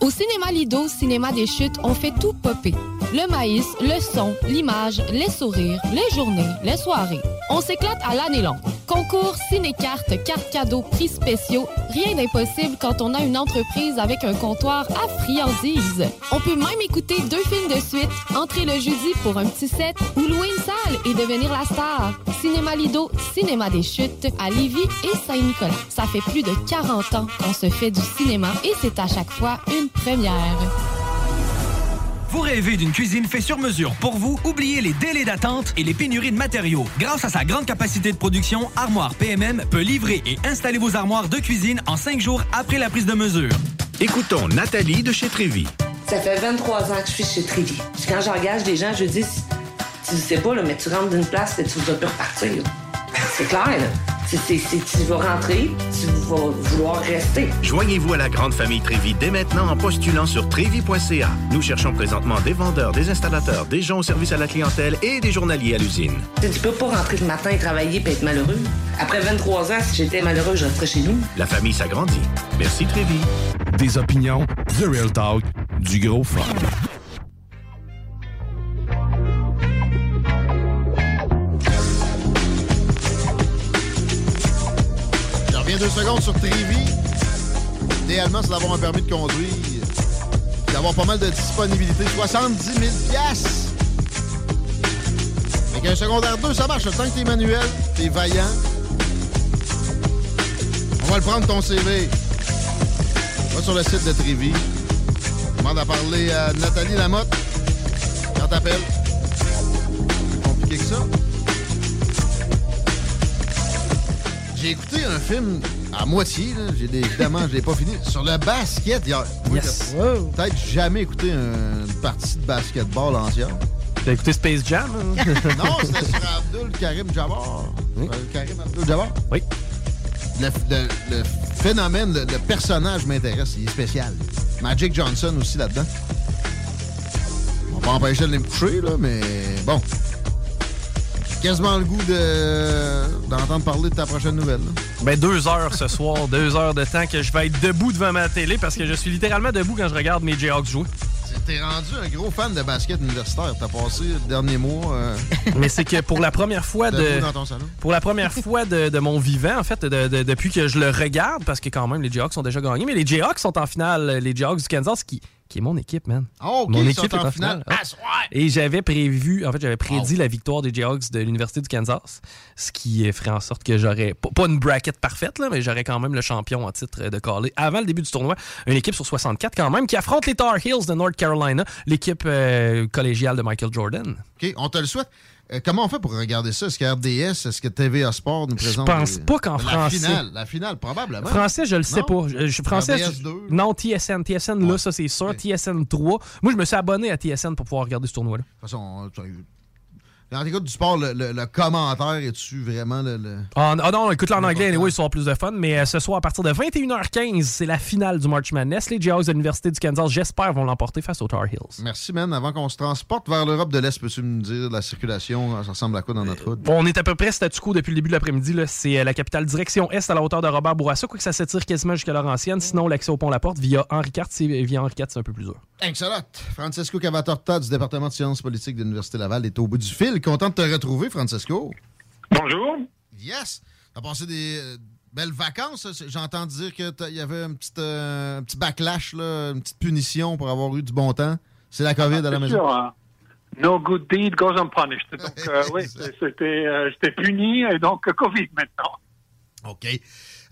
Au cinéma Lido, cinéma des chutes, on fait tout popper. Le maïs, le son, l'image, les sourires, les journées, les soirées. On s'éclate à l'année longue. Concours, ciné-cartes, cartes cadeaux, prix spéciaux, rien d'impossible quand on a une entreprise avec un comptoir à friandises. On peut même écouter deux films de suite, entrer le jeudi pour un petit set ou louer une salle et devenir la star. Cinéma Lido, cinéma des chutes à Lévis et Saint-Nicolas. Ça fait plus de 40 ans qu'on se fait du cinéma et c'est à chaque fois une première. Vous rêvez d'une cuisine faite sur mesure pour vous? Oubliez les délais d'attente et les pénuries de matériaux. Grâce à sa grande capacité de production, Armoire PMM peut livrer et installer vos armoires de cuisine en cinq jours après la prise de mesure. Écoutons Nathalie de chez Trévy. Ça fait 23 ans que je suis chez Trévy. Quand j'engage des gens, je dis, tu sais pas, là, mais tu rentres d'une place et tu vas plus repartir. C'est clair, là. C'est- tu vas rentrer, tu vas vouloir rester. Joignez-vous à la grande famille Trévy dès maintenant en postulant sur trévy.ca. Nous cherchons présentement des vendeurs, des installateurs, des gens au service à la clientèle et des journaliers à l'usine. Tu peux pas rentrer le matin et travailler et être malheureux. Après 23 ans, si j'étais malheureux, je resterais chez nous. La famille s'agrandit. Merci Trévy. Des opinions, The Real Talk, du gros fun. Deux secondes sur Trévi. Idéalement, c'est d'avoir un permis de conduire. D'avoir pas mal de disponibilité. 70 000 piastres. Fait qu'un secondaire 2, ça marche. Le temps que t'es manuel, t'es vaillant. On va le prendre ton CV. Va sur le site de Trévi. Demande à parler à Nathalie Lamotte. Quand t'appelles. Compliqué que ça. J'ai écouté un film à moitié, là. J'ai des- évidemment, je l'ai pas fini. Sur le basket hier. Yes. Peut-être jamais écouté un- une partie de basketball entière. T'as écouté Space Jam? hein? non, c'était sur Abdul Karim Jabbar. Euh, Karim Abdul Jabbar? Oui. Le, le- le phénomène, le, le personnage m'intéresse. Il est spécial. Magic Johnson aussi là-dedans. On va pas empêcher de les me coucher, là, mais bon. Quasiment le goût de- d'entendre parler de ta prochaine nouvelle. là. Ben, deux heures ce soir, deux heures de temps que je vais être debout devant ma télé parce que je suis littéralement debout quand je regarde mes Jayhawks jouer. T'es rendu un gros fan de basket universitaire. T'as passé le dernier mois. euh, Mais c'est que pour la première fois de. Debout dans ton salon. Pour la première fois de, de mon vivant, en fait, de- de- depuis que je le regarde, parce que quand même, les Jayhawks ont déjà gagné, mais les Jayhawks sont en finale, les Jayhawks du Kansas, qui, qui est mon équipe, man. OK, mon équipe est en finale. Ah. Ah! Et j'avais prévu, en fait, j'avais prédit la victoire des Jayhawks de l'Université du Kansas, ce qui ferait en sorte que j'aurais, pas- une bracket parfaite, là, mais j'aurais quand même le champion en titre de Calais avant le début du tournoi. Une équipe sur 64 quand même, qui affronte les Tar Heels de North Carolina, l'équipe euh, collégiale de Michael Jordan. OK, on te le souhaite. Euh, comment on fait pour regarder ça? Est-ce que RDS, est-ce que TVA Sport nous présente? pense des- pas qu'en la français. Finale, la finale, probablement. Français, je le sais Non? pas. Je, je- français, RDS je- 2. non, TSN. TSN, là, ça, c'est sûr. TSN 3. Moi, je me suis abonné à TSN pour pouvoir regarder ce tournoi-là. De toute façon, quand t'écoutes du sport, le, le- le commentaire, est-tu vraiment le... le- Ah ah non, écoute-le en anglais, anyway, ils sont plus de fun. Mais euh, ce soir, à partir de 21h15, c'est la finale du March Madness. Les Jayhawks de l'Université du Kansas, j'espère, vont l'emporter face aux Tar Heels. Merci, man. Avant qu'on se transporte vers l'Europe de l'Est, peux-tu me dire la circulation, ça ressemble à quoi dans notre route? Bon, on est à peu près statu quo depuis le début de l'après-midi. C'est euh, la capitale direction est à la hauteur de Robert Bourassa, quoique ça s'étire quasiment jusqu'à Laurentienne. Sinon, l'accès au pont La Porte via Henri IV, c'est via Henri IV, c'est un peu plus dur. Excellent. Francesco Cavatorta du département de sciences politiques de l'Université Laval est au bout du fil. Content de te retrouver, Francesco. Bonjour. Yes. T'as passé des, euh, Belles vacances. entendu dire qu'il y avait un petit, euh, un petit backlash, là, une petite punition pour avoir eu du bon temps. C'est la COVID à la C'est maison. sûr, hein. No good deed goes unpunished. Donc, euh, oui, c'était, euh, j'étais puni et donc Covid maintenant. OK.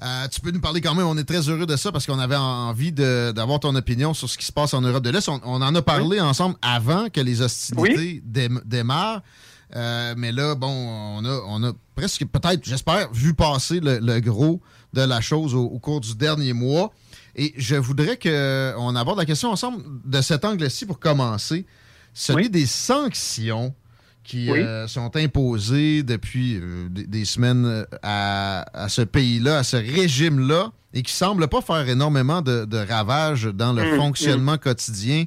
Euh, tu peux nous parler quand même, on est très heureux de ça parce qu'on avait envie d'avoir ton opinion sur ce qui se passe en Europe de l'Est. On, on en a parlé ensemble avant que les hostilités dém- démarrent. Euh, mais là, bon, on a, on a presque, peut-être, j'espère, vu passer le, le gros de la chose au, au cours du dernier mois. Et je voudrais qu'on aborde la question ensemble de cet angle-ci pour commencer. Celui des sanctions qui Oui. euh, sont imposées depuis euh, des, des semaines euh, à, à ce pays-là, à ce régime-là, et qui semblent pas faire énormément de, de ravages dans le Mm, fonctionnement quotidien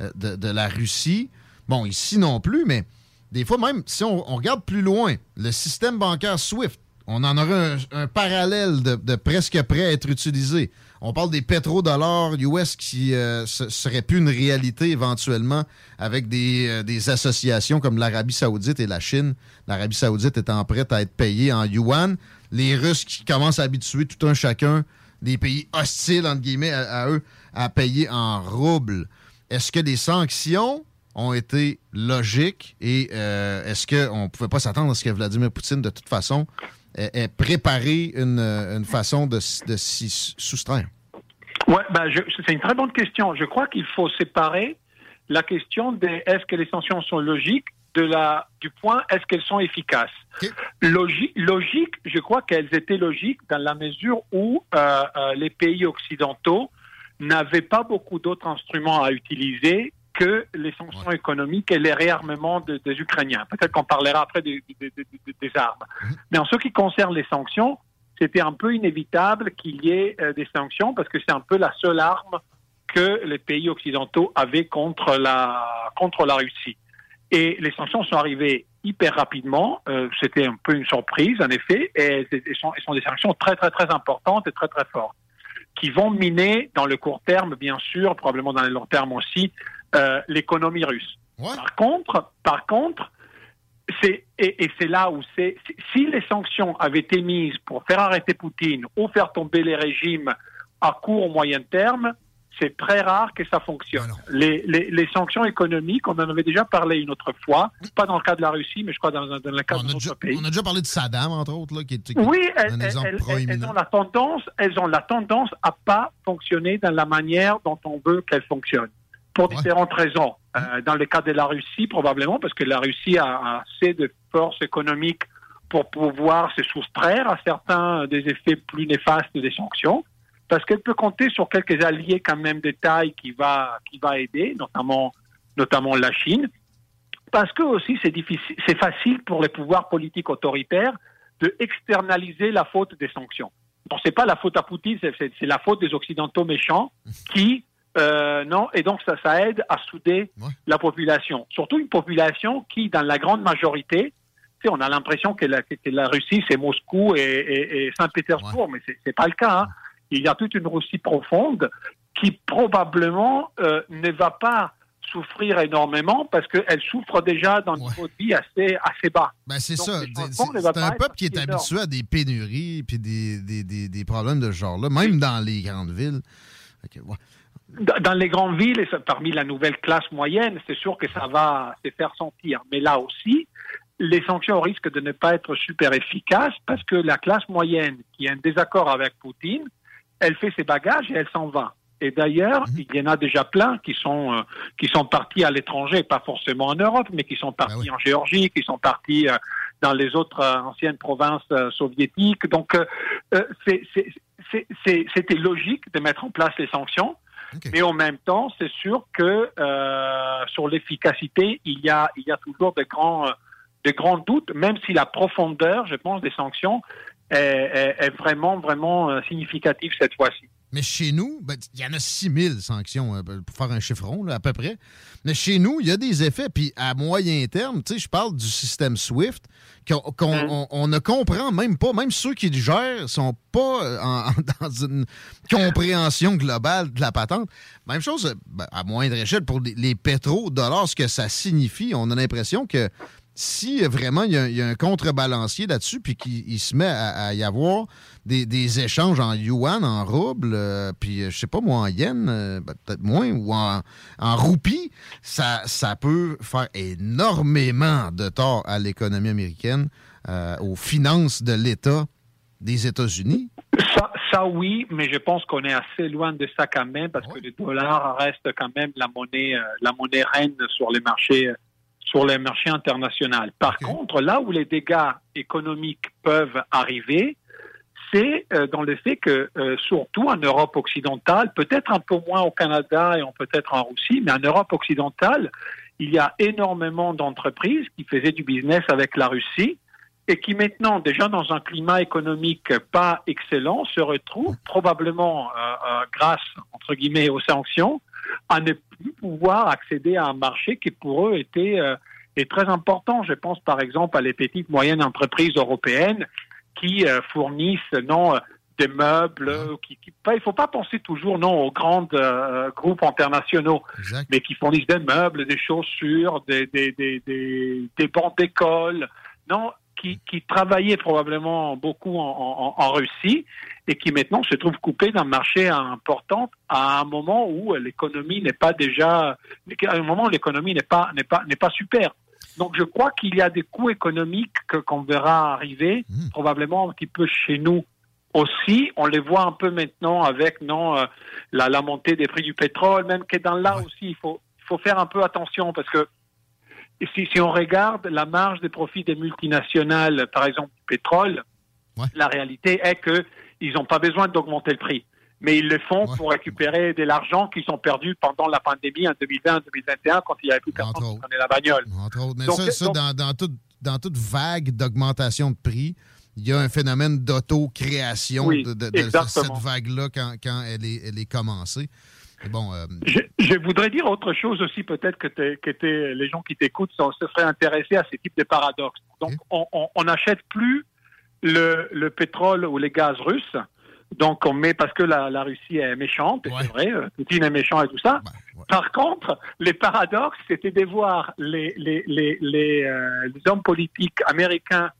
euh, de, de la Russie. Bon, ici non plus, mais des fois même, si on, regarde plus loin, le système bancaire SWIFT, on en aurait un, parallèle de, presque prêt à être utilisé. On parle des pétrodollars US qui euh, se- seraient plus une réalité éventuellement avec des, euh, des associations comme l'Arabie Saoudite et la Chine. L'Arabie Saoudite étant prête à être payée en yuan. Les Russes qui commencent à habituer tout un chacun des pays hostiles, entre guillemets, à, à eux, à payer en roubles. Est-ce que les sanctions ont été logiques et euh, est-ce qu'on ne pouvait pas s'attendre à ce que Vladimir Poutine, de toute façon, ait, ait préparé une, une façon de, de s'y soustraire? Ouais, ben, c'est une très bonne question. Je crois qu'il faut séparer la question de est-ce que les sanctions sont logiques de la, du point est-ce qu'elles sont efficaces. Logi- logique, je crois qu'elles étaient logiques dans la mesure où euh, euh, les pays occidentaux n'avaient pas beaucoup d'autres instruments à utiliser que les sanctions économiques et les réarmements de- des Ukrainiens. Peut-être qu'on parlera après des, des- des- des- des armes. Mais en ce qui concerne les sanctions, c'était un peu inévitable qu'il y ait euh, des sanctions parce que c'est un peu la seule arme que les pays occidentaux avaient contre la, contre la Russie. Et les sanctions sont arrivées hyper rapidement. Euh, C'était un peu une surprise, en effet, et elles sont, sont des sanctions très, très, très importantes et très, très fortes, qui vont miner dans le court terme, bien sûr, probablement dans le long terme aussi, euh, l'économie russe. Par contre, par contre, c'est et, et c'est là où c'est si- les sanctions avaient été mises pour faire arrêter Poutine ou faire tomber les régimes à court ou moyen terme, c'est très rare que ça fonctionne. Les, les, les sanctions économiques, on en avait déjà parlé une autre fois, pas dans le cas de la Russie, mais je crois dans, dans le cas d'autres pays. On a déjà parlé de Saddam, entre autres, là, qui est, qui est Oui, un elles, exemple elles- elles ont la tendance, elles ont la tendance à pas fonctionner dans la manière dont on veut qu'elles fonctionnent, pour différentes raisons. Euh, dans le cas de la Russie, probablement parce que la Russie a, assez de force économique pour pouvoir se soustraire à certains des effets plus néfastes des sanctions, parce qu'elle peut compter sur quelques alliés quand même de taille qui va qui va aider, notamment notamment la Chine parce que aussi c'est difficile, c'est facile pour les pouvoirs politiques autoritaires de externaliser la faute des sanctions. Bon, c'est pas la faute à Poutine, c'est la faute des occidentaux méchants qui euh, non, et donc ça, ça aide à souder la population. Surtout une population qui, dans la grande majorité, tu sais, on a l'impression que la, que la Russie c'est Moscou et, et- et Saint-Pétersbourg, mais c'est pas le cas. hein. Il y a toute une Russie profonde qui probablement euh, ne va pas souffrir énormément parce qu'elle souffre déjà d'un niveau de vie assez, assez bas. Ben, c'est ça. C'est un peuple qui est énorme. habitué à des pénuries puis des, des, des, des problèmes de ce genre-là, même dans les grandes villes. Ouais. Dans les grandes villes, et parmi la nouvelle classe moyenne, c'est sûr que ça va se faire sentir. Mais là aussi, les sanctions risquent de ne pas être super efficaces parce que la classe moyenne qui a un désaccord avec Poutine, elle fait ses bagages et elle s'en va. Et d'ailleurs, il y en a déjà plein qui sont euh, qui sont partis à l'étranger, pas forcément en Europe, mais qui sont partis en Géorgie, qui sont partis euh, dans les autres euh, anciennes provinces soviétiques. Donc, c'était logique de mettre en place les sanctions. Mais en même temps, c'est sûr que euh, sur l'efficacité, il y a, il y a toujours de grands, de grands doutes, même si la profondeur, je pense, des sanctions est, est- est vraiment, vraiment euh, significative cette fois-ci. Mais chez nous, ben, il y en a 6000 sanctions, euh, pour faire un chiffron, là, à peu près. Mais chez nous, il y a des effets. Puis à moyen terme, tu sais, je parle du système SWIFT, qu'on Hein? on, on ne comprend même pas, même ceux qui le gèrent sont pas euh, en- dans une compréhension globale de la patente. Même chose, euh, ben, à moindre échelle, pour les, les pétrodollars, ce que ça signifie. On a l'impression que si vraiment il y, a un contrebalancier là-dessus, puis qu'il se met à, y avoir des, échanges en yuan, en rouble, euh, puis je sais pas moi, en yen, ben, peut-être moins, ou en, en roupie, ça, ça peut faire énormément de tort à l'économie américaine, aux finances de l'État des États-Unis. Ça, ça, oui, mais je pense qu'on est assez loin de ça quand même parce que le dollar reste quand même la monnaie, euh, la monnaie reine sur les marchés, sur les marchés internationaux. Par contre, là où les dégâts économiques peuvent arriver, c'est euh, dans le fait que, euh, surtout en Europe occidentale, peut-être un peu moins au Canada et peut-être en Russie, mais en Europe occidentale, il y a énormément d'entreprises qui faisaient du business avec la Russie et qui maintenant, déjà dans un climat économique pas excellent, se retrouve probablement, euh, grâce, entre guillemets, aux sanctions, à ne plus pouvoir accéder à un marché qui pour eux était euh, est très important. Je pense par exemple à les petites moyennes entreprises européennes qui fournissent non des meubles, qui, qui il ne faut pas penser toujours non aux grands groupes internationaux, mais qui fournissent des meubles, des chaussures, des, des, des, des, des bancs d'école. Non, qui, qui travaillait probablement beaucoup en, en, en, Russie et qui maintenant se trouve coupé d'un marché important à un moment où l'économie n'est pas déjà, à un moment où l'économie n'est pas n'est pas n'est pas super. Donc je crois qu'il y a des coûts économiques qu'on verra arriver mmh. probablement un petit peu chez nous aussi. On les voit un peu maintenant avec non euh, la, la, montée des prix du pétrole, même que dans là aussi il faut il faut faire un peu attention parce que si, si, on regarde la marge des profits des multinationales, par exemple du pétrole, la réalité est qu'ils n'ont pas besoin d'augmenter le prix. Mais ils le font pour récupérer de l'argent qu'ils ont perdu pendant la pandémie en 2020-2021 quand il n'y avait plus personne qui prenait la bagnole. Entre autres. Mais ça, ça dans, dans, dans toute vague d'augmentation de prix, il y a un phénomène d'auto-création de, de, de, cette vague-là quand, quand elle, est, elle est commencée. Bon, euh, je, voudrais dire autre chose aussi, peut-être que, que les gens qui t'écoutent se seraient intéressés à ces types de paradoxes. Donc, on n'achète plus le, le, pétrole ou les gaz russes. Donc, on met parce que la, la Russie est méchante, c'est vrai, euh, Poutine est méchant et tout ça. Par contre, les paradoxes, c'était de voir les, les, les, les, euh, hommes politiques américains,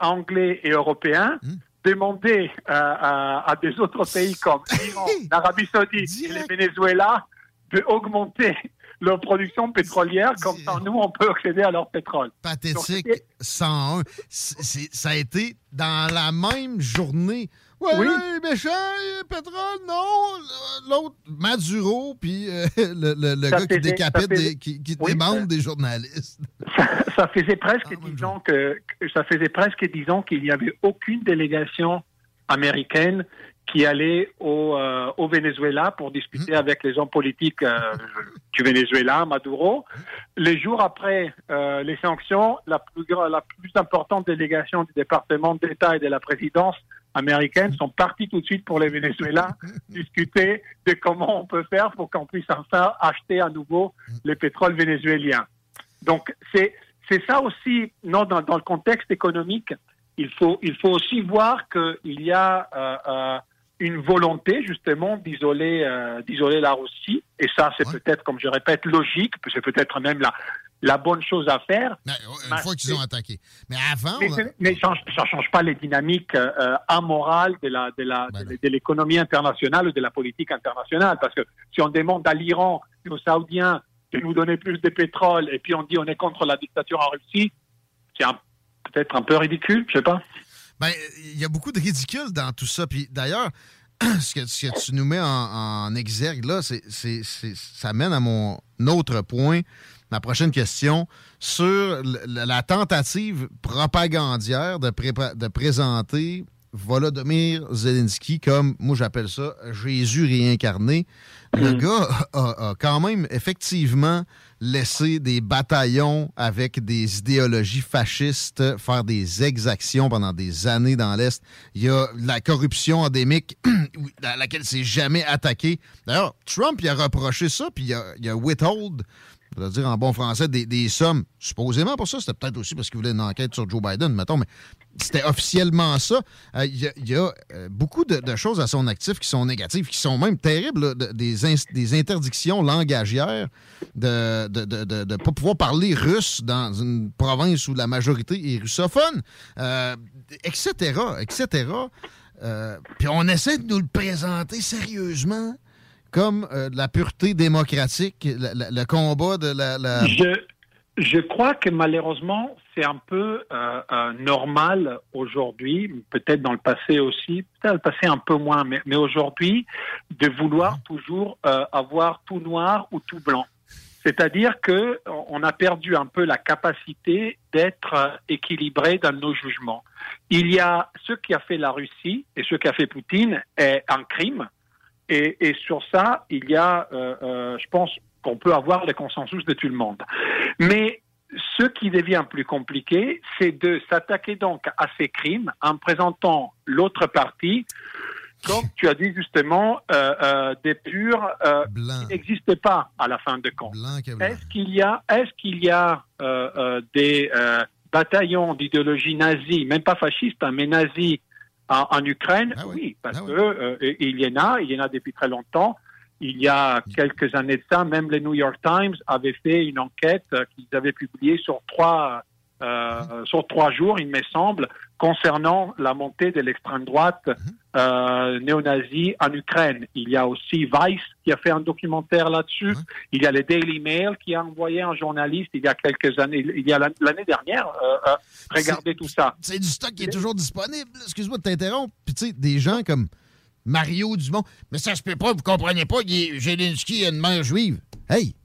anglais et européens hum demander à, des autres pays comme l'Iran, l'Arabie Saoudite et le Venezuela d'augmenter leur production pétrolière, comme ça nous, on peut accéder à leur pétrole. Pathétique 101. ça a été dans la même journée Ouais, oui, méchant, pétrole, non. L'autre, Maduro, puis euh, le, le, gars qui décapite, qui, qui demande des journalistes. Ça, faisait presque, ah, disons, que, ça faisait presque, disons, qu'il n'y avait aucune délégation américaine qui allait au, euh, au Venezuela pour discuter mmh. avec les hommes politiques euh, du Venezuela, Maduro. Les jours après les sanctions, la plus, la plus importante délégation du département d'État et de la présidence américaines sont parties tout de suite pour les Venezuela discuter de comment on peut faire pour qu'on puisse enfin acheter à nouveau les pétroles vénézuéliens. Donc c'est c'est ça aussi, non, dans, dans, le contexte économique, il faut il faut aussi voir qu'il y a euh, euh, une volonté justement d'isoler euh, d'isoler la Russie et ça c'est peut-être comme je répète logique, c'est peut-être même la la bonne chose à faire. une fois qu'ils ont attaqué. Mais avant. Mais, ça ne change pas les dynamiques euh, amorales de la de la ben de, l'économie internationale ou de la politique internationale. Parce que si on demande à l'Iran et aux Saoudiens de nous donner plus de pétrole et puis on dit on est contre la dictature en Russie, c'est peut-être un peu ridicule, je sais pas. Ben, il y a beaucoup de ridicule dans tout ça. Puis d'ailleurs, ce que, tu nous mets en, en exergue là, c'est, ça mène à mon autre point ma prochaine question sur la tentative propagandière de, de présenter Volodymyr Zelensky comme, moi j'appelle ça, Jésus réincarné. Le mm. gars a, quand même effectivement laissé des bataillons avec des idéologies fascistes faire des exactions pendant des années dans l'Est. Il y a la corruption endémique à laquelle c'est jamais attaqué. D'ailleurs, Trump il a reproché ça, puis il a, il a withhold je veux dire en bon français, des, sommes, supposément pour ça, c'était peut-être aussi parce qu'il voulait une enquête sur Joe Biden, mettons, mais c'était officiellement ça. Euh, Il y a, il y a, euh, beaucoup de, choses à son actif qui sont négatives, qui sont même terribles, des, des interdictions langagières de ne de, pas pouvoir parler russe dans une province où la majorité est russophone, euh, etc., etc. Euh, Puis on essaie de nous le présenter sérieusement comme euh, la pureté démocratique, le, combat de la... Je, je crois que malheureusement, c'est un peu euh, euh, normal aujourd'hui, peut-être dans le passé aussi, peut-être le passé un peu moins, mais, aujourd'hui, de vouloir toujours avoir tout noir ou tout blanc. C'est-à-dire que on a perdu un peu la capacité d'être équilibré dans nos jugements. Il y a ce qui a fait la Russie et ce qu'a fait Poutine est un crime. Et, et sur ça, il y a, euh, euh, je pense qu'on peut avoir le consensus de tout le monde. Mais ce qui devient plus compliqué, c'est de s'attaquer donc à ces crimes en présentant l'autre partie comme tu as dit justement, euh, euh, des purs euh, qui n'existent pas à la fin de compte. Est-ce qu'il y a, est-ce qu'il y a des bataillons d'idéologie nazie, même pas fasciste, hein, mais nazie en, en Ukraine Oui, parce que euh, il y en a, il y en a depuis très longtemps. Il y a quelques années de ça, même le New York Times avait fait une enquête euh, qu'ils avaient publiée sur trois euh, sur trois jours, il me semble, concernant la montée de l'extrême droite euh, néo-nazie en Ukraine. Il y a aussi Vice qui a fait un documentaire là-dessus. Il y a le Daily Mail qui a envoyé un journaliste il y a quelques années, il y a l'an- l'année dernière. euh, euh, regardez tout ça. C'est du stock qui est toujours disponible. Excuse-moi de t'interrompre. Puis tu sais, des gens comme Mario Dumont. Mais ça se peut pas, vous comprenez pas, Zelensky a une mère juive. Hey!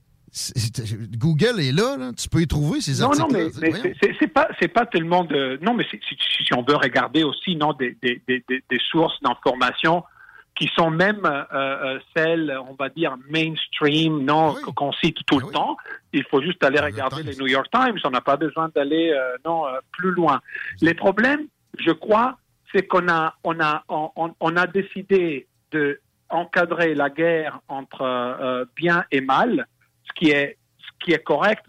Google est là, là, tu peux y trouver ces Non, non, articles. mais, mais c'est- pas, pas tellement de. Non, mais si, on veut regarder aussi, non, des, des, des, des- sources d'information qui sont même euh, euh, celles, on va dire mainstream, non, qu'on cite tout le temps. Il faut juste aller regarder les New York Times. On n'a pas besoin d'aller, euh, non, euh, plus loin. Les problèmes, je crois, c'est qu'on a, on a, on, a décidé de encadrer la guerre entre bien et mal, ce qui est, ce qui est correct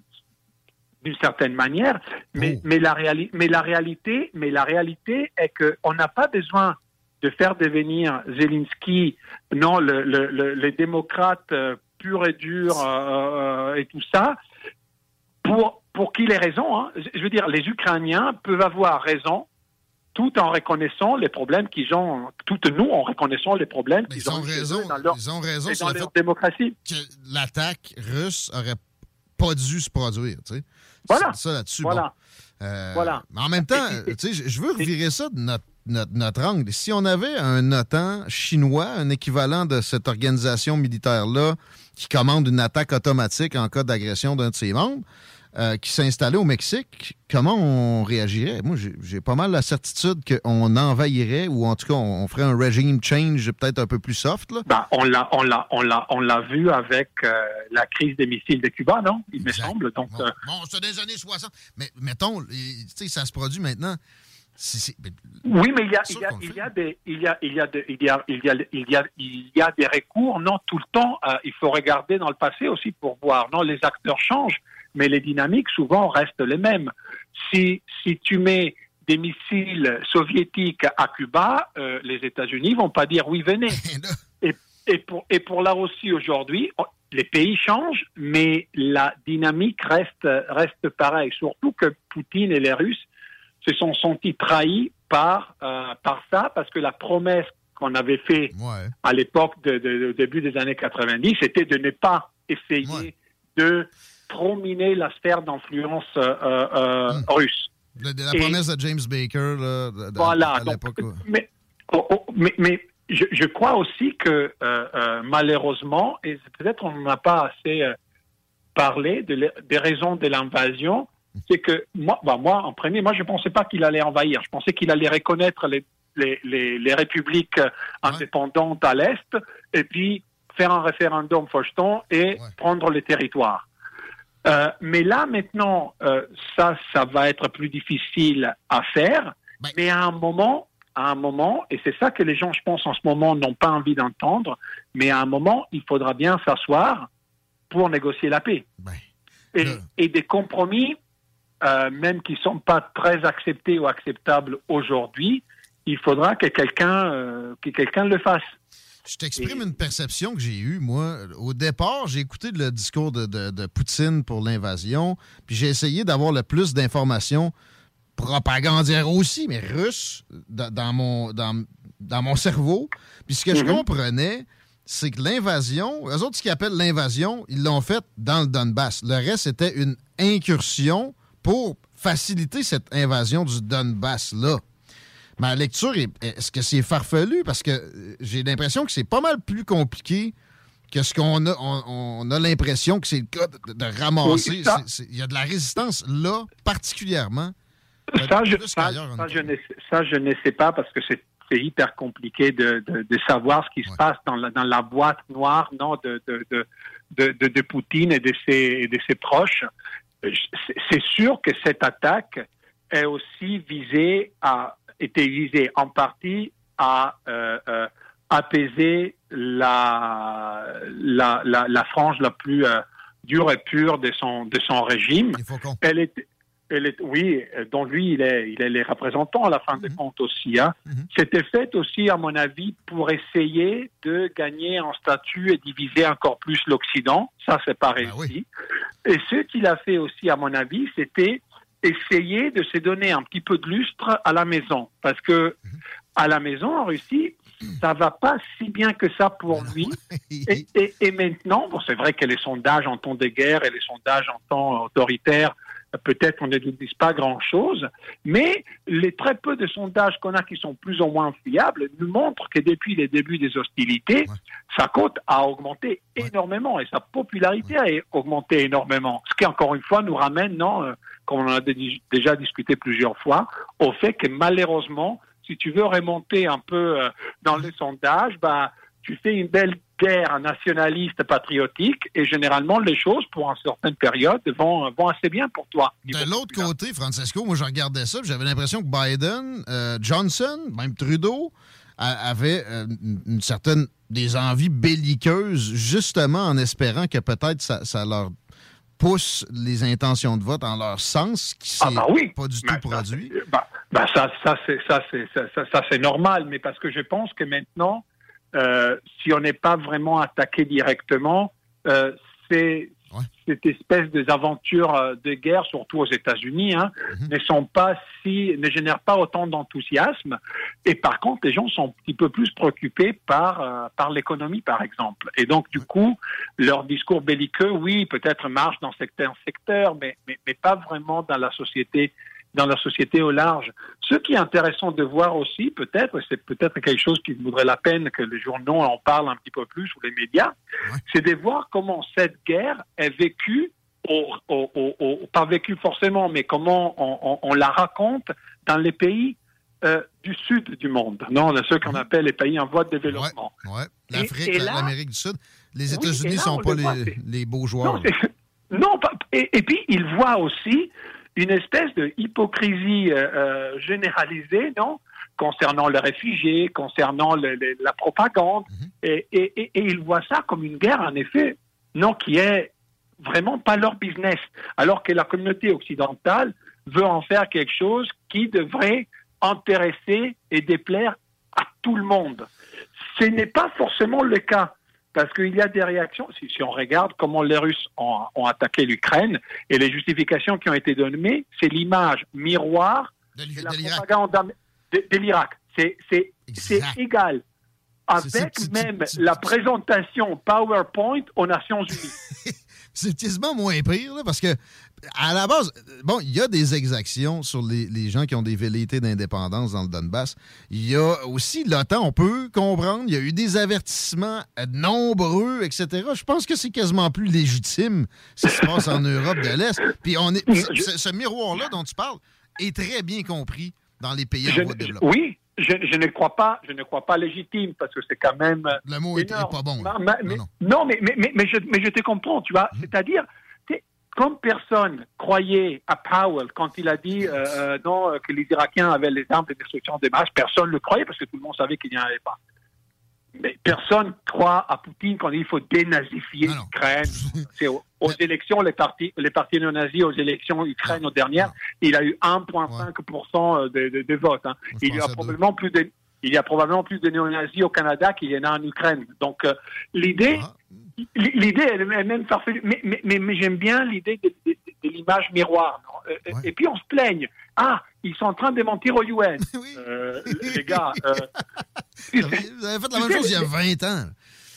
d'une certaine manière, mais, mais, la mais la réalité, mais la réalité est que on n'a pas besoin de faire devenir Zelensky, non, le, le, le- les démocrates euh, purs et durs euh, euh, et tout ça, pour, pour qu'il ait raison. hein. Je veux dire, les Ukrainiens peuvent avoir raison tout en reconnaissant les problèmes qu'ils ont, toutes nous en reconnaissant les problèmes qu'ils ont, eux dans leur, Ils ont raison dans le leur démocratie. que l'attaque russe aurait pas dû se produire. Tu sais. Voilà. Ça là-dessus. Voilà. bon. Euh, Voilà. Mais en même temps, tu sais, je- je veux revirer ça de notre, notre, notre angle. Si on avait un OTAN chinois, un équivalent de cette organisation militaire-là qui commande une attaque automatique en cas d'agression d'un de ses membres, euh, qui s'installait au Mexique, comment on réagirait? Moi, j'ai- pas mal la certitude qu'on envahirait ou en tout cas, on, on ferait un regime change peut-être un peu plus soft. Là. Ben, on l'a, on l'a, on l'a, on l'a vu avec euh, la crise des missiles de Cuba, non? Il me semble. Donc, euh, Bon, c'est des années 60. Mais mettons, ça se produit maintenant. Mais- oui, mais il y a, sûr il y a, qu'on le il y a des, il y a, il y a, de- il y a, il y a, il y a, il y a des recours. Non, tout le temps. euh, il faut regarder dans le passé aussi pour voir. Non, les acteurs changent, mais les dynamiques souvent restent les mêmes. Si, si tu mets des missiles soviétiques à Cuba, euh, les États-Unis vont pas dire oui, venez. Et, et pour, et pour la Russie aujourd'hui, les pays changent, mais la dynamique reste, reste pareille. Surtout que Poutine et les Russes se sont sentis trahis par, euh, par ça, parce que la promesse qu'on avait fait à l'époque de, de- de début des années 90, c'était de ne pas essayer de trop miner la sphère d'influence euh, euh, russe. de- de la Et- promesse de James Baker là, de- de- Voilà, à l'époque. mais, oh, oh, mais, mais je, je crois aussi que euh, euh, malheureusement, et peut-être on n'a pas assez euh, parlé de les- des raisons de l'invasion, c'est que moi, bah, moi, en premier, moi je ne pensais pas qu'il allait envahir. Je pensais qu'il allait reconnaître les, les, les, républiques euh, indépendantes à l'Est et puis faire un référendum faucheton et prendre les territoires. Euh, mais là, maintenant, euh, ça, ça va être plus difficile à faire. Mais à un moment, à un moment, et c'est ça que les gens, je pense, en ce moment, n'ont pas envie d'entendre, mais à un moment, il faudra bien s'asseoir pour négocier la paix. Et, et des compromis, euh, même qui ne sont pas très acceptés ou acceptables aujourd'hui, il faudra que quelqu'un euh, que quelqu'un le fasse. Je t'exprime une perception que j'ai eue, moi. Au départ, j'ai écouté le discours de, de- de Poutine pour l'invasion, puis j'ai essayé d'avoir le plus d'informations propagandières aussi, mais russes, dans, dans mon, dans, dans mon cerveau. Puis ce que je Mhm. comprenais, c'est que l'invasion, eux autres, ce qu'ils appellent l'invasion, ils l'ont faite dans le Donbass. Le reste, c'était une incursion pour faciliter cette invasion du Donbass-là. Ma lecture, est, est-ce que c'est farfelu? Parce que euh, j'ai l'impression que c'est pas mal plus compliqué que ce qu'on a. On, on a l'impression que c'est le cas de, de ramasser. Il y a de la résistance là, particulièrement. Ça, je, ça, je ne, ça, je ne sais pas parce que c'est hyper compliqué de, de, de savoir ce qui se passe dans la, dans la boîte noire non, de, de, Poutine et de ses, et de ses proches. Euh, c'est sûr que cette attaque est aussi visée à, était visée en partie à euh, euh, apaiser la, la, la, la frange la plus euh, dure et pure de son, de son régime. Elle est, elle est, oui, dont lui, il est, il est les représentants à la fin des comptes aussi. Hein. C'était fait aussi, à mon avis, pour essayer de gagner en statut et diviser encore plus l'Occident. Ça, c'est pas réussi. Et ce qu'il a fait aussi, à mon avis, c'était essayer de se donner un petit peu de lustre à la maison. Parce que à la maison, en Russie, ça va pas si bien que ça pour lui. Et, et- et maintenant, bon, c'est vrai que les sondages en temps de guerre et les sondages en temps autoritaire, peut-être on ne nous disent pas grand-chose, mais les très peu de sondages qu'on a qui sont plus ou moins fiables nous montrent que depuis les débuts des hostilités, sa cote a augmenté énormément et sa popularité a augmenté énormément. Ce qui, encore une fois, nous ramène, non, euh, comme on en a dé- déjà discuté plusieurs fois, au fait que malheureusement, si tu veux remonter un peu euh, dans les sondages, bah, tu fais une belle guerre nationaliste patriotique et généralement les choses pour une certaine période vont, assez bien pour toi. De l'autre côté, Francesco, moi, je regardais ça, j'avais l'impression que Biden, euh, Johnson, même Trudeau, a- avait euh, une- certaine des envies belliqueuses, justement en espérant que peut-être ça leur pousse les intentions de vote en leur sens, qui s'est Ah bah oui. pas du tout produit. Bah ça, ça c'est ça, c'est ça, c'est normal, mais parce que je pense que maintenant, euh, si on n'est pas vraiment attaqué directement, euh, c'est cette espèce des aventures euh, de guerre, surtout aux États-Unis, hein, ne sont pas si, ne génèrent pas autant d'enthousiasme. Et par contre, les gens sont un petit peu plus préoccupés par euh, par l'économie, par exemple. Et donc, du coup, leur discours belliqueux, oui, peut-être marche dans certains secteurs, mais, mais mais pas vraiment dans la société dans la société au large. Ce qui est intéressant de voir aussi, peut-être, c'est peut-être quelque chose qui vaudrait la peine que les journaux en parlent un petit peu plus ou les médias, c'est de voir comment cette guerre est vécue, au, au- au- au- pas vécue forcément, mais comment on, on- on la raconte dans les pays euh, du sud du monde, non, ceux qu'on appelle les pays en voie de développement. Ouais. Et- L'Afrique, l'Amérique du Sud. Les Oui, États-Unis et là, sont on pas le les, les beaux joueurs. Non, et, et puis il voit aussi une espèce de hypocrisie euh, euh, généralisée, non, concernant les réfugiés, concernant le- le- la propagande, et, et- et- et il voit ça comme une guerre, en effet, non, qui est vraiment pas leur business, alors que la communauté occidentale veut en faire quelque chose qui devrait intéresser et déplaire à tout le monde. Ce n'est pas forcément le cas. Parce qu'il y a des réactions, si, si on regarde comment les Russes ont, ont attaqué l'Ukraine et les justifications qui ont été données, c'est l'image miroir de, la propagande am- de, de l'Irak. C'est égal. Avec même la présentation PowerPoint aux Nations Unies. c'est quasiment moins pire, là, parce que, à la base, bon, il y a des exactions sur les, les gens qui ont des velléités d'indépendance dans le Donbass. Il y a aussi l'OTAN, on peut comprendre. Il y a eu des avertissements euh, nombreux, etc. Je pense que c'est quasiment plus légitime ce qui se passe en Europe de l'Est. Puis on est, ce, miroir-là dont tu parles est très bien compris dans les pays Je- en voie de développement. oui, je, je ne crois pas, je ne crois pas légitime parce que c'est quand même. Le mot est, est pas bon. là. Mais, mais- non, mais, mais, mais, mais je, mais je te comprends, tu vois. C'est-à-dire, tu sais, comme personne croyait à Powell quand il a dit euh, euh, non, euh, que les Irakiens avaient les armes de destruction de masse, personne ne le croyait parce que tout le monde savait qu'il n'y en avait pas. Mais personne croit à Poutine quand il faut dénazifier l'Ukraine. C'est aux, aux élections, les partis, les partis néo-nazis aux élections Ukraine aux dernières, il a eu 1,5% des de, de votes. Hein. Il y a probablement plus de, il y a probablement plus de néo-nazis au Canada qu'il y en a en Ukraine. Donc euh, l'idée, l'idée elle est même parfaite. Mais, mais, mais, mais j'aime bien l'idée de, de, de l'image miroir. Euh, Et puis on se plaigne. Ah, ils sont en train de démentir au UN. Euh, les gars. euh, Vous avez fait la même chose il y a 20 ans.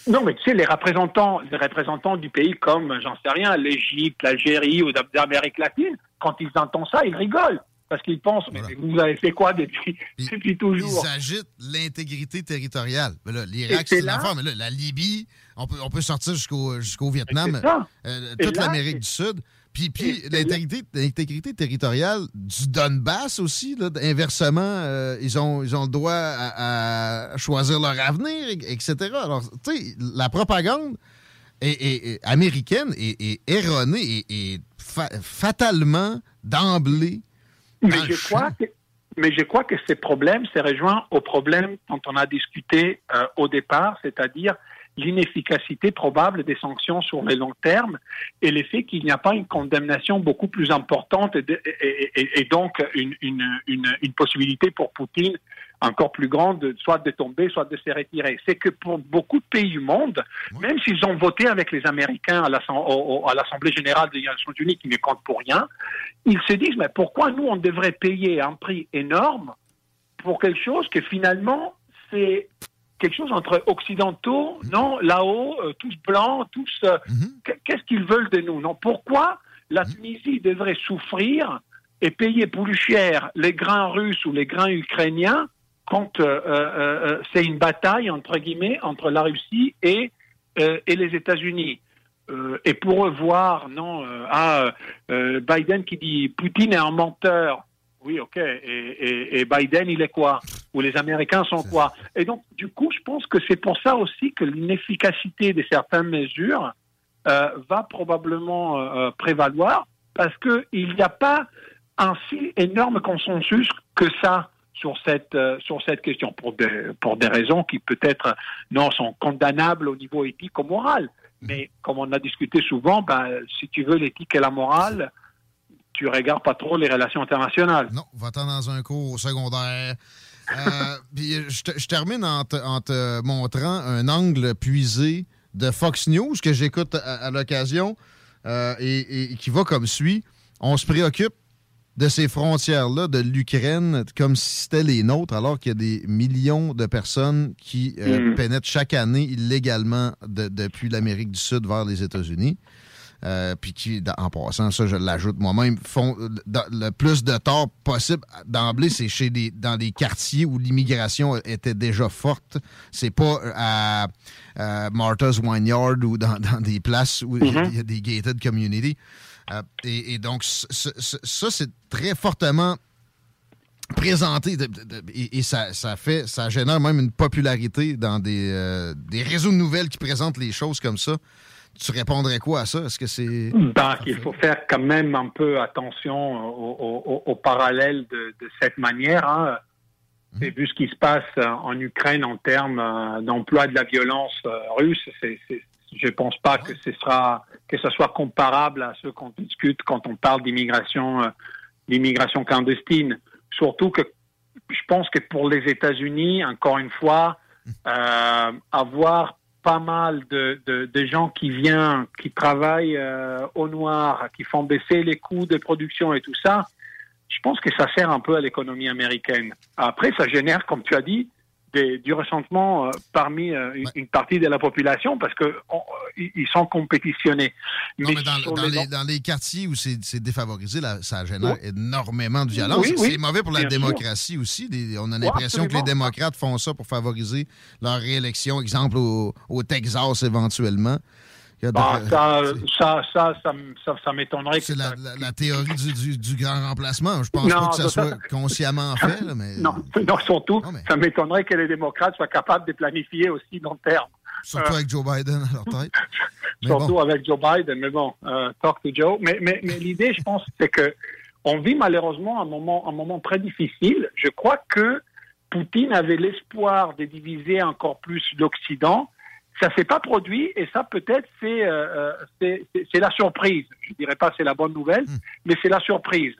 non, mais tu sais, les représentants, les représentants du pays comme, j'en sais rien, l'Égypte, l'Algérie ou d'Amérique latine, quand ils entendent ça, ils rigolent. Parce qu'ils pensent, mais vous avez fait quoi depuis, depuis toujours? Ils agitent l'intégrité territoriale. Mais là, L'Irak, c'est c'est une là- affaire, mais là, la Libye, on peut, on peut sortir jusqu'au jusqu'au Vietnam, euh, toute l'Amérique du Sud. Puis, puis l'intégrité l'intégrité territoriale du Donbass aussi, là, inversement, euh, ils, ont, ils ont le droit à, à choisir leur avenir, et- etc. Alors, tu sais, la propagande est, est- est américaine est, erronée et, fa- fatalement, d'emblée, Mais je crois que, mais je crois que ces problèmes se rejoignent aux problèmes dont on a discuté euh, au départ, c'est-à-dire l'inefficacité probable des sanctions sur le long terme et l'effet qu'il n'y a pas une condamnation beaucoup plus importante et, de- et- et- et donc une, une, une, une possibilité pour Poutine encore plus grande, de- soit de tomber, soit de se retirer. C'est que pour beaucoup de pays du monde, même s'ils ont voté avec les Américains à l'Assemblée générale des Nations unies, qui ne compte pour rien, ils se disent, mais pourquoi nous, on devrait payer un prix énorme pour quelque chose que finalement, c'est quelque chose entre occidentaux, non, là-haut, euh, tous blancs, tous... euh, qu- Qu'est-ce qu'ils veulent de nous Non, pourquoi la Tunisie devrait souffrir et payer plus cher les grains russes ou les grains ukrainiens quand euh, c'est une bataille, entre guillemets, entre la Russie et, et les États-Unis? Et pour eux voir, non, ah, Biden qui dit Poutine est un menteur. Oui, ok. Et, et- et Biden, il est quoi? Ou les Américains sont quoi? Et donc, du coup, je pense que c'est pour ça aussi que l'inefficacité de certaines mesures euh, va probablement euh, prévaloir parce qu'il n'y a pas un si énorme consensus que ça sur cette euh, sur cette question. Pour des pour des raisons qui peut-être non sont condamnables au niveau éthique ou moral. Mais comme on a discuté souvent, ben, si tu veux l'éthique et la morale, tu regardes pas trop les relations internationales. Non, va-t'en dans un cours au secondaire. Euh, puis je, te- je termine en te, en te montrant un angle puisé de Fox News que j'écoute à, à l'occasion euh, et, et qui va comme suit. On se préoccupe de ces frontières-là, de l'Ukraine, comme si c'était les nôtres, alors qu'il y a des millions de personnes qui euh, Mhm. pénètrent chaque année illégalement de- depuis l'Amérique du Sud vers les États-Unis. Euh, puis qui, en passant, ça je l'ajoute moi-même, font euh, dans- le plus de tort possible d'emblée, c'est chez des, dans les quartiers où l'immigration était déjà forte. C'est pas euh, à, à Martha's Vineyard ou dans, dans des places où il y a- y a des gated communities. Euh, et, et donc, ça, c'est très fortement présenté de- de- de- et, et ça, ça fait ça génère même une popularité dans des, euh, des réseaux de nouvelles qui présentent les choses comme ça. Tu répondrais quoi à ça? Est-ce que c'est. Ben, il faut faire quand même un peu attention au, au- parallèle de, de cette manière. Hein. Et vu ce qui se passe euh, en Ukraine en termes euh, d'emploi de la violence euh, russe, c'est, c'est- je pense pas que ce sera que ce soit comparable à ce qu'on discute quand on parle d'immigration, euh, d'immigration clandestine. Surtout que je pense que pour les États-Unis, encore une fois, euh, avoir pas mal de, de, de gens qui viennent, qui travaillent euh, au noir, qui font baisser les coûts de production et tout ça, je pense que ça sert un peu à l'économie américaine. Après, ça génère, comme tu as dit, des- du ressentement euh, parmi euh, une, une partie de la population parce que on- ils sont compétitionnés. Non, mais dans, les- les, dans les quartiers où c'est défavorisé, là, ça génère Oui. énormément de violence. Oui, oui, c'est mauvais pour la sûr. démocratie aussi. Des- on a l'impression que les démocrates font ça pour favoriser leur réélection, exemple au, au Texas éventuellement. Il y a de- Ah, ça, ça, ça, m'étonnerait C'est la, ça- la- la théorie du, du- du grand remplacement. Je pense Non, pas que ça soit consciemment fait, là, mais Non, non, surtout, ça m'étonnerait que les démocrates soient capables de planifier aussi long terme. Surtout Euh, avec Joe Biden à leur tête. Mais surtout bon. avec Joe Biden. Mais bon, euh, talk to Joe. Mais, mais, mais l'idée, je pense, c'est que on vit malheureusement un moment, un moment très difficile. Je crois que Poutine avait l'espoir de diviser encore plus l'Occident. Ça s'est pas produit et ça peut-être c'est euh, c'est la surprise. Je dirais pas c'est la bonne nouvelle, mais c'est la surprise.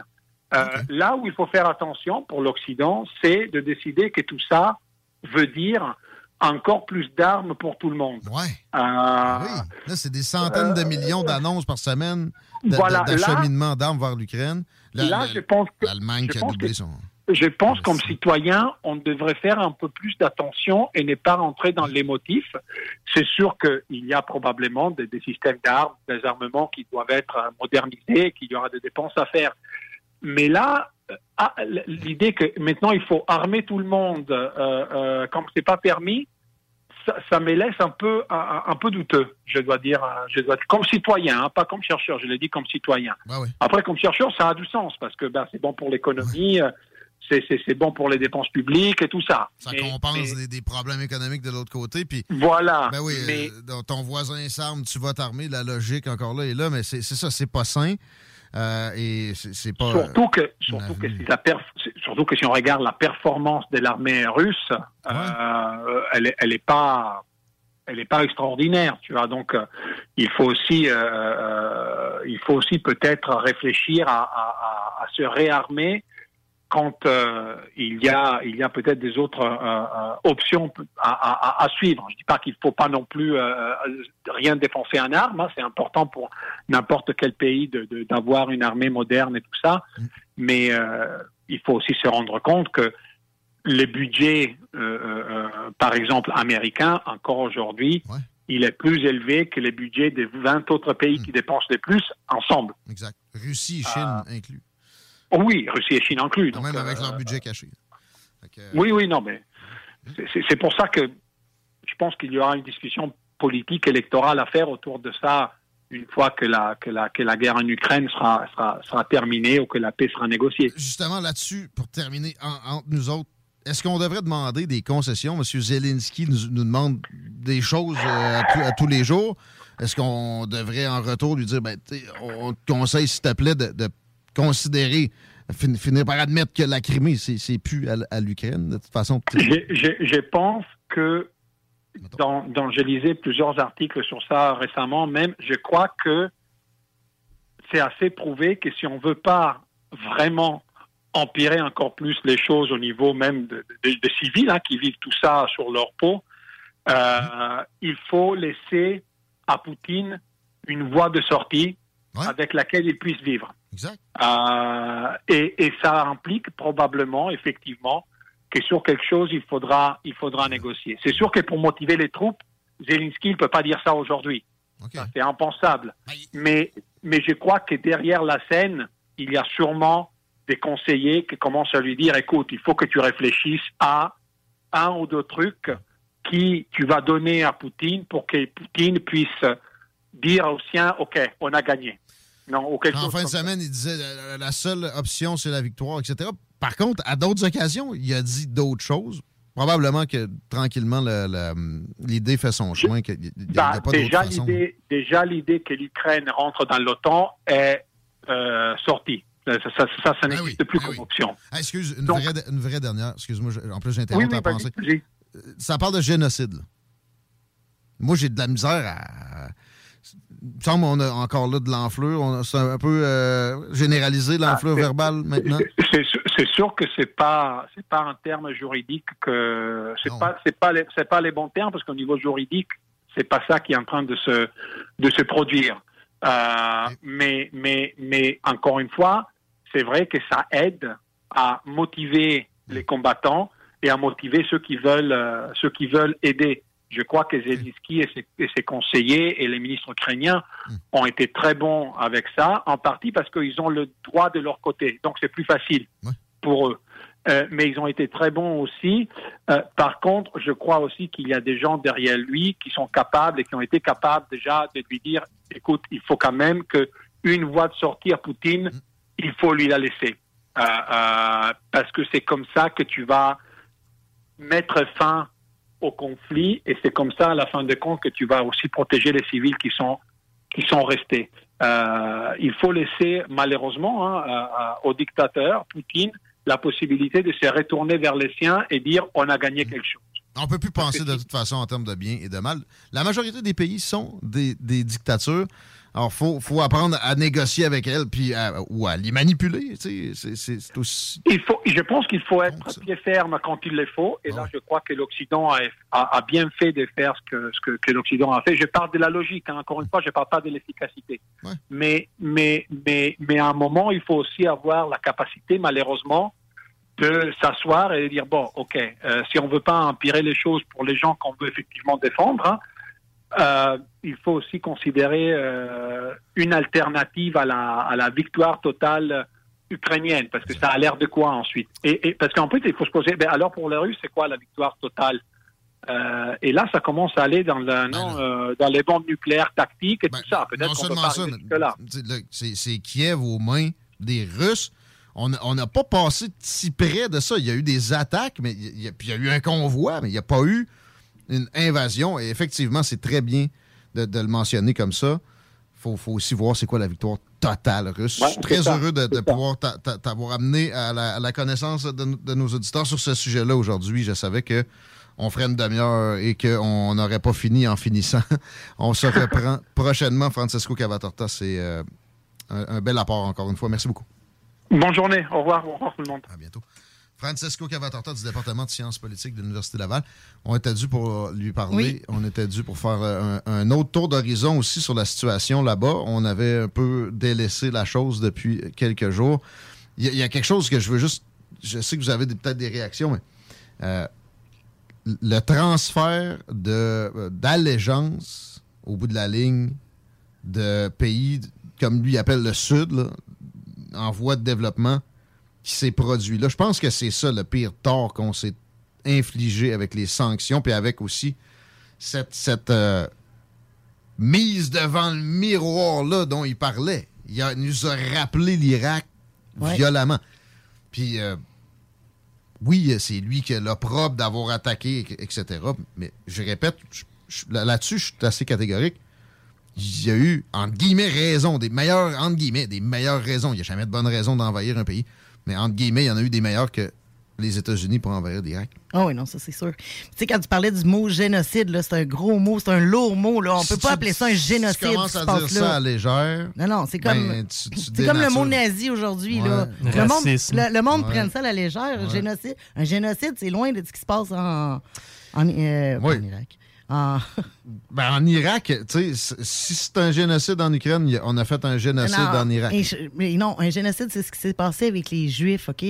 Euh, Là où il faut faire attention pour l'Occident, c'est de décider que tout ça veut dire encore plus d'armes pour tout le monde. Ouais. Euh, oui. Là, c'est des centaines de millions d'annonces par semaine de- Voilà, d'acheminement d'armes vers l'Ukraine. Là, Là, je pense que- L'Allemagne qui a doublé que- son. je pense comme citoyen, on devrait faire un peu plus d'attention et ne pas rentrer dans l'émotif. C'est sûr qu'il y a probablement des, des systèmes d'armes, des armements qui doivent être euh, modernisés, qu'il y aura des dépenses à faire. Mais là, euh, ah, l'idée que maintenant il faut armer tout le monde euh, euh, comme c'est pas permis, ça, ça me laisse un peu un, un peu douteux. Je dois dire, euh, je dois comme citoyen, hein, pas comme chercheur. Je l'ai dit comme citoyen. Ah oui. Après, comme chercheur, ça a du sens parce que ben, c'est bon pour l'économie, euh, c'est- bon pour les dépenses publiques et tout ça. Ça Mais- compense mais- des, des problèmes économiques de l'autre côté. Puis, Voilà. ben oui, mais- euh, ton voisin s'arme, tu vas t'armer. La logique, encore là, est là. Mais c'est c'est ça, c'est pas sain. Euh, et c'est pas. Surtout que, surtout, que si la perf- surtout que si on regarde la performance de l'armée russe, euh, elle est, elle est pas, elle est pas extraordinaire, tu vois. Donc, euh, il faut aussi, euh, il faut aussi peut-être réfléchir à- à- à se réarmer quand euh, il y a, il y a peut-être des autres euh, euh, options à, à- à suivre. Je dis pas qu'il faut pas non plus euh, rien dépenser en armes. hein. C'est important pour n'importe quel pays de- de- d'avoir une armée moderne et tout ça. Mais euh, il faut aussi se rendre compte que euh, euh, par exemple américains, encore aujourd'hui, il est plus élevé que les budgets des 20 autres pays qui dépensent le plus ensemble. Exact. Russie et Chine inclus. Oh oui, Russie et Chine inclus. donc, Même avec euh, leur budget caché. Oui, oui, non, mais c'est- pour ça que je pense qu'il y aura une discussion politique électorale à faire autour de ça une fois que la, que la, que la guerre en Ukraine sera, sera, sera terminée ou que la paix sera négociée. Justement, là-dessus, pour terminer, en- entre nous autres, est-ce qu'on devrait demander des concessions? M. Zelensky nous, nous demande des choses euh, à, tous- à tous les jours. Est-ce qu'on devrait en retour lui dire, ben, on te conseille, s'il te plaît, de, de considérer, fin- finir par admettre que la Crimée, c'est c'est plus à, l'Ukraine, de toute façon? Je, je- je pense que dans, dans, je lisais plusieurs articles sur ça récemment, même, je crois que c'est assez prouvé que si on veut pas vraiment empirer encore plus les choses au niveau même de, de- de civils hein, qui vivent tout ça sur leur peau, euh, il faut laisser à Poutine une voie de sortie avec laquelle il puisse vivre. Exact. Euh, et, et ça implique probablement, effectivement, que sur quelque chose, il faudra, il faudra négocier. C'est sûr que pour motiver les troupes, Zelensky ne peut pas dire ça aujourd'hui. C'est impensable. Mais, mais je crois que derrière la scène, il y a sûrement des conseillers qui commencent à lui dire, écoute, il faut que tu réfléchisses à un ou deux trucs qui tu vas donner à Poutine pour que Poutine puisse dire aux siens, OK, on a gagné. Non, quelque En fin de ça. semaine, il disait la, la seule option, c'est la victoire, etc. Par contre, à d'autres occasions, il a dit d'autres choses. Probablement que tranquillement, le- le- l'idée fait son chemin, qu'il pas d'autre déjà l'idée, déjà l'idée que l'Ukraine rentre dans l'OTAN est euh, sortie. Ça, ça, ça, ça, ça n'existe plus comme option. Ah, excuse, une, Donc- vraie, une vraie dernière. Excuse-moi, en plus, j'interromps Oui, vas-y. Euh, Ça parle de génocide. là. Moi, j'ai de la misère à. Me semble qu'on a encore là de l'enflure. C'est un peu euh, généralisé, l'enflure Ah, verbale, maintenant. C'est sûr- que c'est pas c'est pas un terme juridique que c'est pas c'est pas les, c'est pas les bons termes parce qu'au niveau juridique c'est pas ça qui est en train de se de se produire. Euh, mais mais mais encore une fois c'est vrai que ça aide à motiver les combattants et à motiver ceux qui veulent euh, ceux qui veulent aider. Je crois que Zelensky et ses, et ses conseillers et les ministres ukrainiens ont été très bons avec ça, en partie parce qu'ils ont le droit de leur côté. Donc c'est plus facile pour eux. Euh, mais ils ont été très bons aussi. Euh, par contre, je crois aussi qu'il y a des gens derrière lui qui sont capables et qui ont été capables déjà de lui dire, écoute, il faut quand même que une voie de sortie à Poutine, il faut lui la laisser. Euh, parce que c'est comme ça que tu vas mettre fin au conflit et c'est comme ça, à la fin de compte, que tu vas aussi protéger les civils qui sont qui sont restés. Euh, il faut laisser, malheureusement, hein, au dictateur Poutine la possibilité de se retourner vers les siens et dire on a gagné quelque chose. On peut plus penser de toute façon en termes de bien et de mal. La majorité des pays sont des, des dictatures. Alors, il faut, faut apprendre à négocier avec elles puis ou à les manipuler. C'est aussi... Il faut, je pense qu'il faut être pied ferme quand il le faut. Et là, je crois que l'Occident a, a, bien fait de faire ce que, ce que, que l'Occident a fait. Je parle de la logique. Hein. Encore une fois, je ne parle pas de l'efficacité. Mais, mais, mais, mais à un moment, il faut aussi avoir la capacité, malheureusement, de s'asseoir et de dire bon, ok, euh, si on veut pas empirer les choses pour les gens qu'on veut effectivement défendre, hein, euh, il faut aussi considérer euh, une alternative à la, à la victoire totale ukrainienne, parce que ça a l'air de quoi ensuite? Et, Parce qu'en plus, il faut se poser, ben alors pour les Russes, c'est quoi la victoire totale? Euh, et là, ça commence à aller dans, le, ben non, dans les bombes nucléaires tactiques et tout ben, ça. Peut-être qu'on peut pas C'est Kiev aux mains des Russes. On n'a pas passé si près de ça. Il y a eu des attaques, mais il y, a, il y a eu un convoi, mais il n'y a pas eu une invasion. Et effectivement, c'est très bien de, le mentionner comme ça. Il faut, aussi voir c'est quoi la victoire totale russe. je suis très heureux de, pouvoir t'avoir amené à la, connaissance de, nos auditeurs sur ce sujet-là aujourd'hui. Je savais que on ferait une demi-heure et qu'on n'aurait pas fini en finissant. on se reprend prochainement. Francesco Cavatorta, c'est euh, un, un bel apport encore une fois. Merci beaucoup. Bonne journée. Au revoir. Au revoir tout le monde. À bientôt. Francesco Cavatorta du département de sciences politiques de l'Université Laval. On était dû pour lui parler. On était dû pour faire euh, un, autre tour d'horizon aussi sur la situation là-bas. On avait un peu délaissé la chose depuis quelques jours. Il y, a quelque chose que je veux juste. Je sais que vous avez peut-être des réactions, mais euh, le transfert de d'allégeance au bout de la ligne de pays comme lui appelle le Sud, là, en voie de développement qui s'est produit là. Je pense que c'est ça le pire tort qu'on s'est infligé avec les sanctions, puis avec aussi cette, cette euh, mise devant le miroir-là dont il parlait. Il, nous a rappelé l'Irak violemment. Puis, euh, oui, c'est lui qui a l'opprobre d'avoir attaqué, etc. Mais je répète, là-dessus, je suis assez catégorique il y a eu, entre guillemets, raison, des meilleures, entre guillemets, des meilleures raisons. Il n'y a jamais de bonne raison d'envahir un pays. Mais entre guillemets, il y en a eu des meilleures que les États-Unis pour envahir l'Irak. Ah oui, non, ça c'est sûr. Tu sais, quand tu parlais du mot génocide, c'est un gros mot, c'est un lourd mot. Là. On ne peut pas appeler ça un génocide. Tu commences à dire ça à légère. Non, non, c'est comme, ben, c'est comme le mot nazi aujourd'hui. Le monde, le, monde prend ça à la légère. Génocide. Un génocide, c'est loin de ce qui se passe en, en, euh, en Irak. En... Ben, en Irak, tu sais, si c'est un génocide en Ukraine, on a fait un génocide en Irak. mais non, un génocide, c'est ce qui s'est passé avec les Juifs, OK?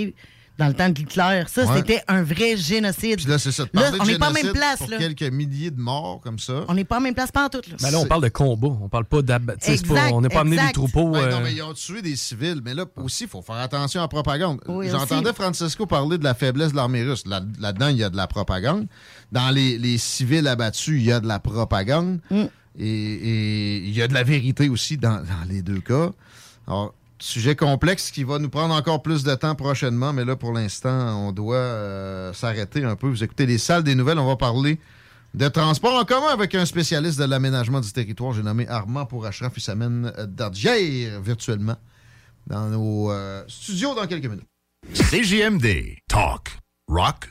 Dans le temps de Hitler. Ça, c'était un vrai génocide. Puis là, c'est ça. Là, on n'est pas en même place. Pour quelques milliers de morts comme ça. On n'est pas en même place, pas en tout. Là, ben là on parle de combat. On parle pas d'abattre. On n'est pas amené des troupeaux. Ben non, euh, mais ils ont tué des civils. Mais là aussi, il faut faire attention à la propagande. J'entendais Francisco parler de la faiblesse de l'armée russe. Là-dedans, il y a de la propagande. Dans les, civils abattus, il y a de la propagande. Mm. Et il y a de la vérité aussi dans, dans les deux cas. Alors, Sujet complexe qui va nous prendre encore plus de temps prochainement, mais là, pour l'instant, on doit euh, s'arrêter un peu. Vous écoutez les salles des nouvelles, on va parler de transport en commun avec un spécialiste de l'aménagement du territoire. J'ai nommé Armand pour Ashraf s'amène d'Adjair virtuellement dans nos euh, studios dans quelques minutes. CJMD, talk, rock,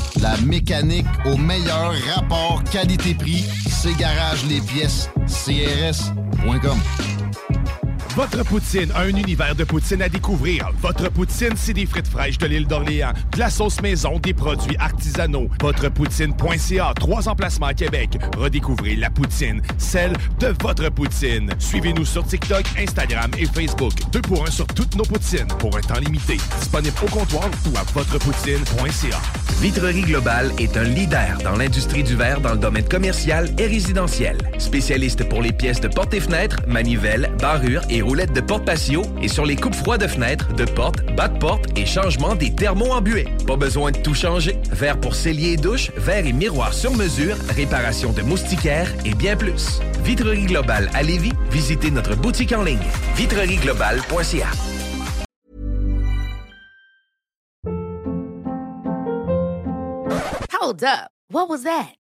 La mécanique au meilleur rapport qualité-prix. C'est Garage les pièces CRS.com. Votre poutine, un univers de poutine à découvrir. Votre poutine, c'est des frites fraîches de l'île d'Orléans, de la sauce maison, des produits artisanaux. Votrepoutine.ca, trois emplacements à Québec. Redécouvrez la poutine, celle de votre poutine. Suivez-nous sur TikTok, Instagram et Facebook. Deux pour un sur toutes nos poutines, pour un temps limité. Disponible au comptoir ou à votrepoutine.ca. Vitrerie Globale est un leader dans l'industrie du verre dans le domaine commercial et résidentiel. Spécialiste pour les pièces de portes et fenêtres, manivelles, barrures et roulettes de porte patio et sur les coupes froides de fenêtres, de portes, bas de porte et changement des thermos en buée. Pas besoin de tout changer. Verre pour cellier et douche, verre et miroir sur mesure, réparation de moustiquaires et bien plus. Vitrerie Globale à Lévis, visitez notre boutique en ligne vitrerieglobale.ca. Hold up. What was that?